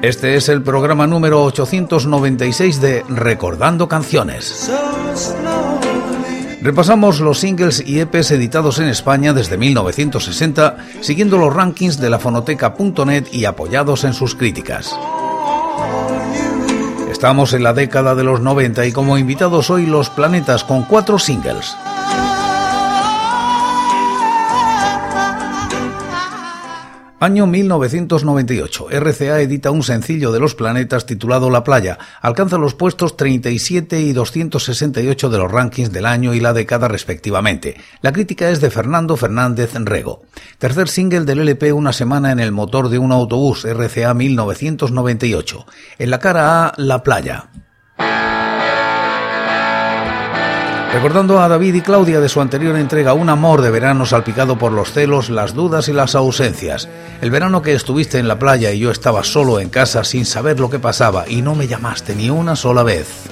Este es el programa número 896 de Recordando Canciones. Repasamos los singles y EPs editados en España desde 1960, siguiendo los rankings de la fonoteca.net y apoyados en sus críticas. Estamos en la década de los 90 y como invitados hoy Los Planetas con cuatro singles. Año 1998. RCA edita un sencillo de los planetas titulado La Playa. Alcanza los puestos 37 y 268 de los rankings del año y la década respectivamente. La crítica es de Fernando Fernández Rego. Tercer single del LP Una semana en el motor de un autobús. RCA 1998. En la cara A, La Playa. Recordando a David y Claudia de su anterior entrega Un amor de verano salpicado por los celos, las dudas y las ausencias. El verano que estuviste en la playa y yo estaba solo en casa sin saber lo que pasaba y no me llamaste ni una sola vez.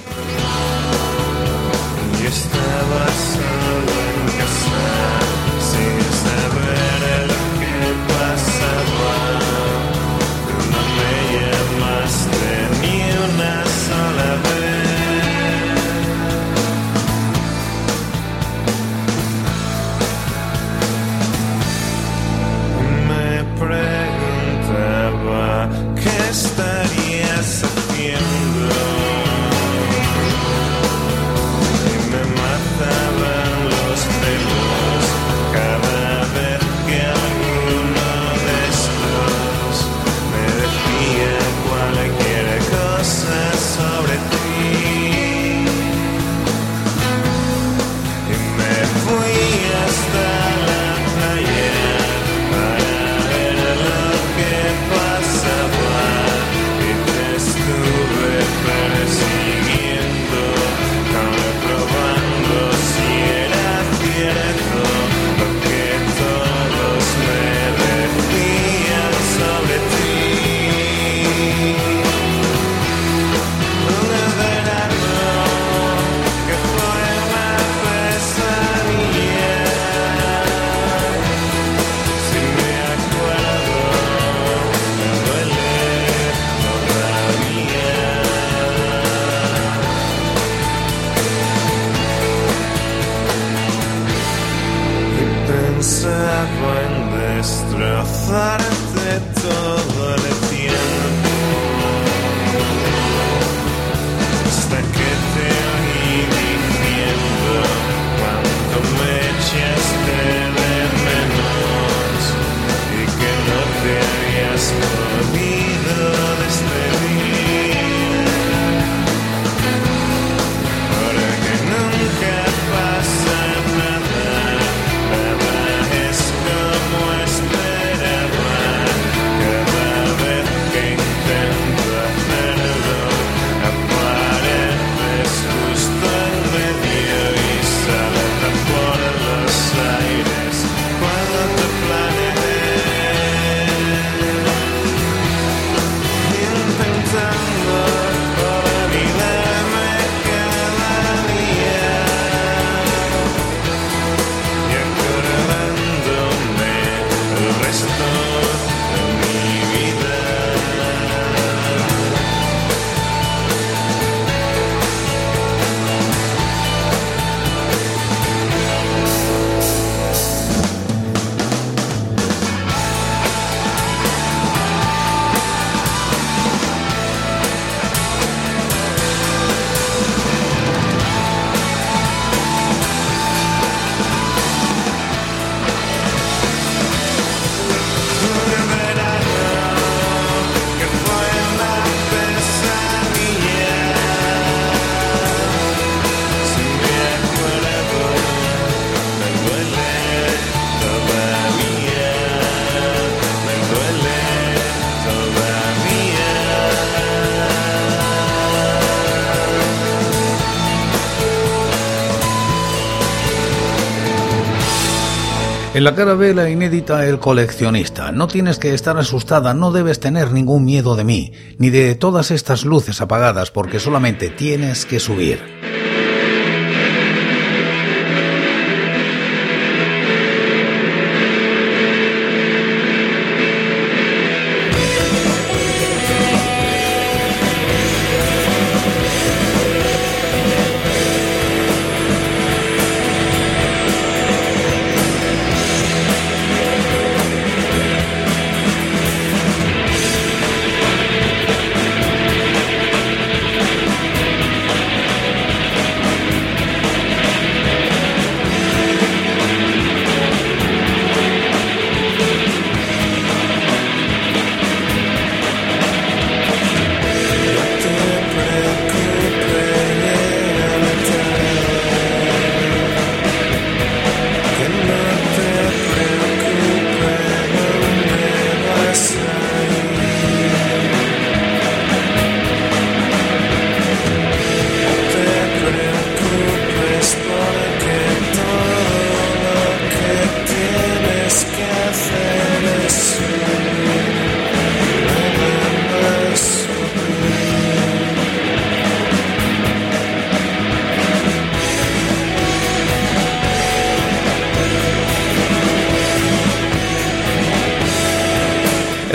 En la cara B la inédita El coleccionista. No tienes que estar asustada, no debes tener ningún miedo de mí, ni de todas estas luces apagadas, porque solamente tienes que subir.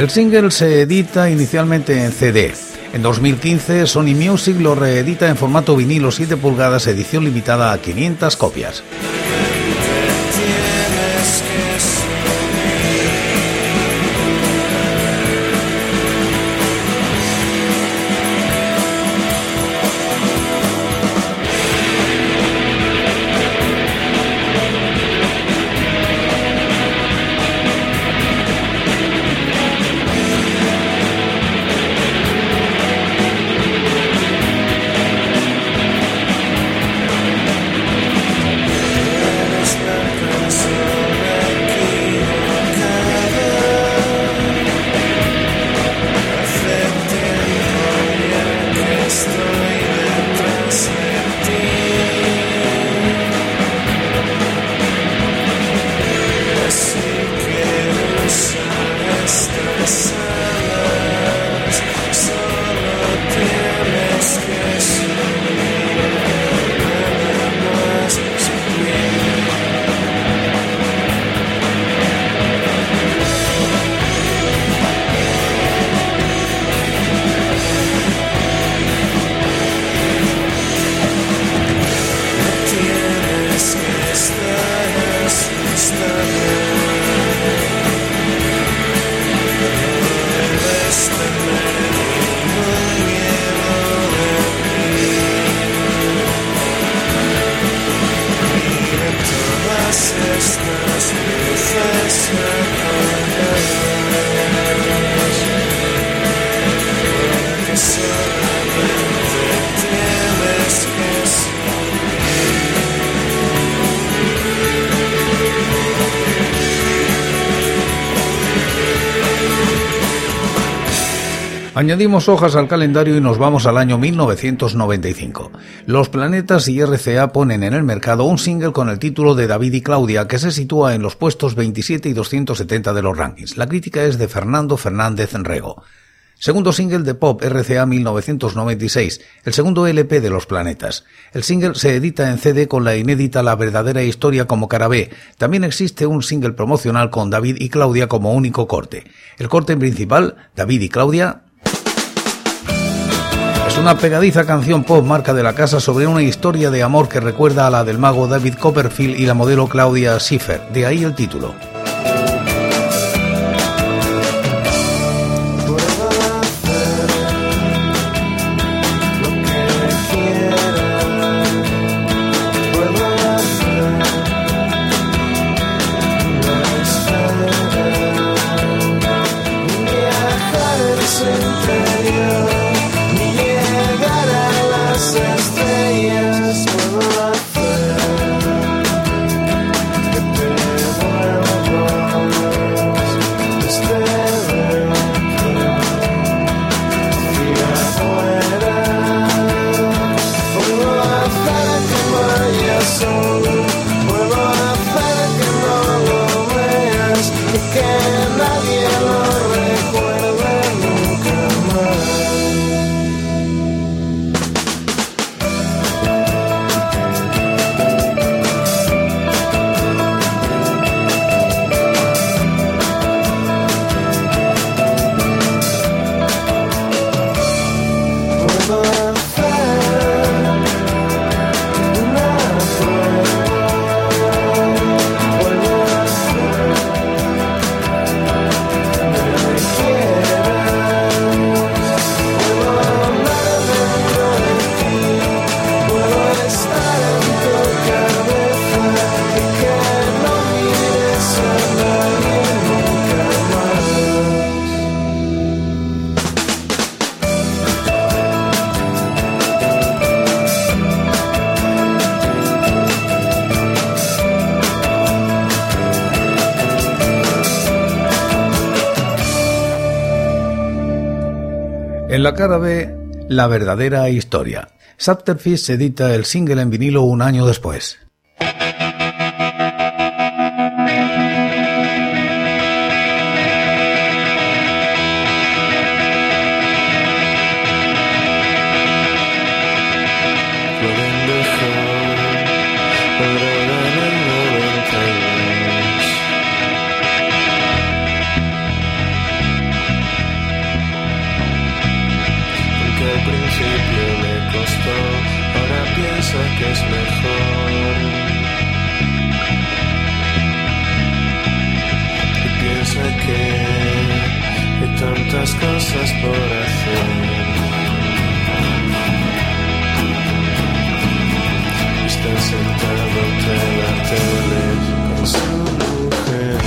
El single se edita inicialmente en CD. En 2015, Sony Music lo reedita en formato vinilo 7 pulgadas, edición limitada a 500 copias. Añadimos hojas al calendario y nos vamos al año 1995. Los Planetas y RCA ponen en el mercado un single con el título de David y Claudia que se sitúa en los puestos 27 y 270 de los rankings. La crítica es de Fernando Fernández Enrego. Segundo single de pop RCA 1996, el segundo LP de Los Planetas. El single se edita en CD con la inédita La verdadera historia como cara B. También existe un single promocional con David y Claudia como único corte. El corte principal, David y Claudia, una pegadiza canción pop marca de la casa sobre una historia de amor que recuerda a la del mago David Copperfield y la modelo Claudia Schiffer, de ahí el título. En la cara B, la verdadera historia. Subterfuge edita el single en vinilo un año después. Cosas por hacer. Está sentado entre la tele con su mujer.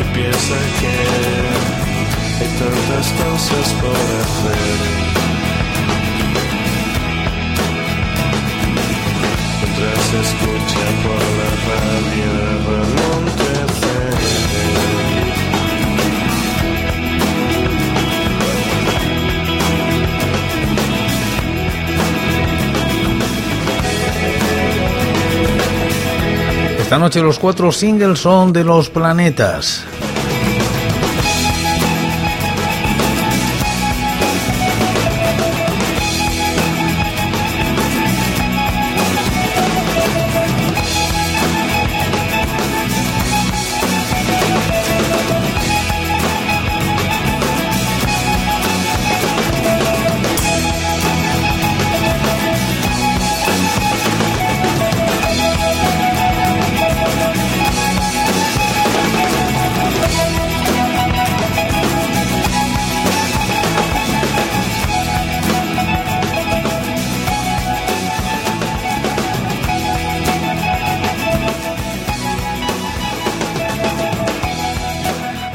Empieza que hay tantas cosas por hacer. Mientras escucha por la radio Esta noche los cuatro singles son de los planetas.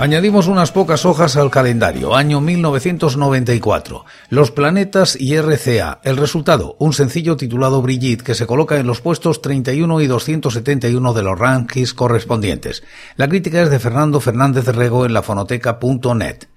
Añadimos unas pocas hojas al calendario, año 1994. Los planetas y RCA. El resultado, un sencillo titulado Brigitte que se coloca en los puestos 31 y 271 de los rankings correspondientes. La crítica es de Fernando Fernández Rego en la fonoteca.net.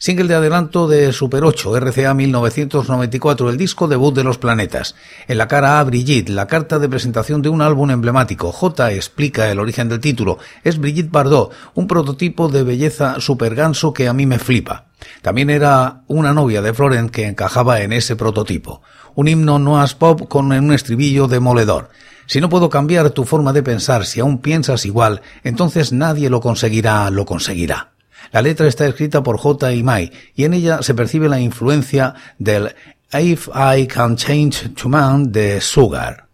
Single de adelanto de Super 8, RCA 1994, el disco debut de los planetas. En la cara A, Brigitte, la carta de presentación de un álbum emblemático. J explica el origen del título. Es Brigitte Bardot, un prototipo de belleza super ganso que a mí me flipa. También era una novia de Florent que encajaba en ese prototipo. Un himno noise pop con un estribillo demoledor. Si no puedo cambiar tu forma de pensar, si aún piensas igual, entonces nadie lo conseguirá, lo conseguirá. La letra está escrita por J. Mai y en ella se percibe la influencia del If I Can Change to Man de Sugar.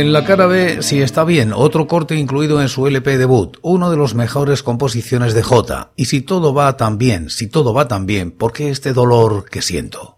En la cara B, si está bien, otro corte incluido en su LP debut, uno de los mejores composiciones de J. Y si todo va tan bien, si todo va tan bien, ¿por qué este dolor que siento?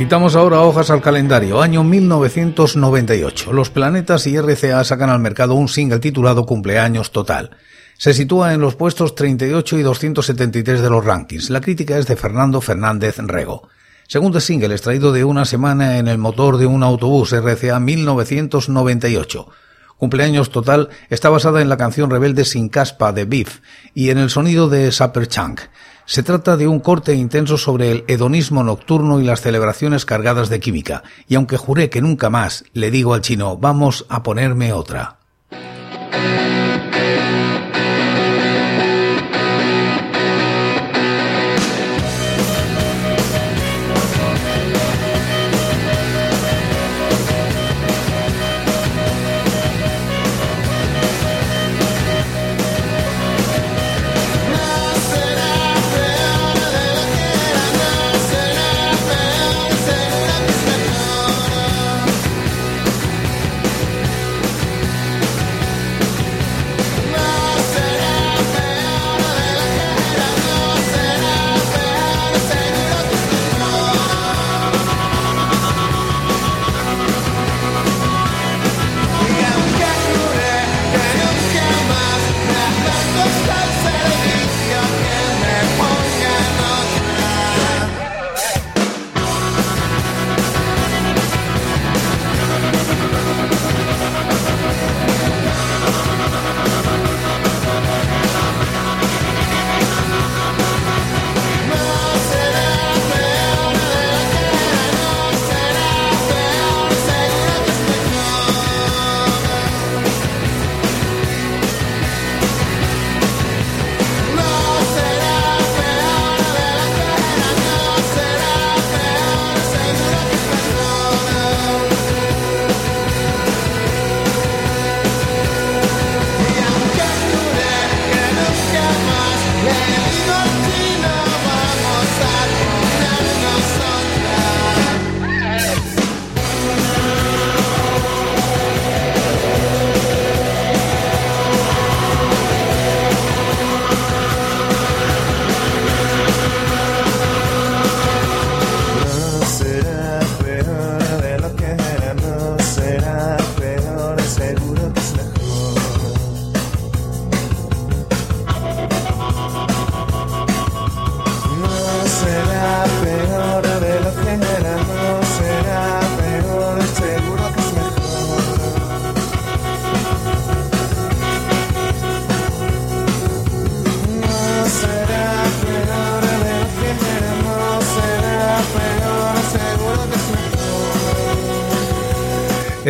Quitamos ahora hojas al calendario, año 1998. Los planetas y RCA sacan al mercado un single titulado Cumpleaños Total. Se sitúa en los puestos 38 y 273 de los rankings. La crítica es de Fernando Fernández Rego. Segundo single extraído de una semana en el motor de un autobús RCA 1998. Cumpleaños Total está basada en la canción Rebelde sin caspa de Beef y en el sonido de Supper Chunk. Se trata de un corte intenso sobre el hedonismo nocturno y las celebraciones cargadas de química, y aunque juré que nunca más, le digo al chino, vamos a ponerme otra.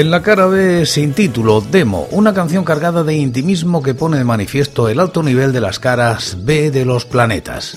En la cara B, sin título, Demo, una canción cargada de intimismo que pone de manifiesto el alto nivel de las caras B de los planetas.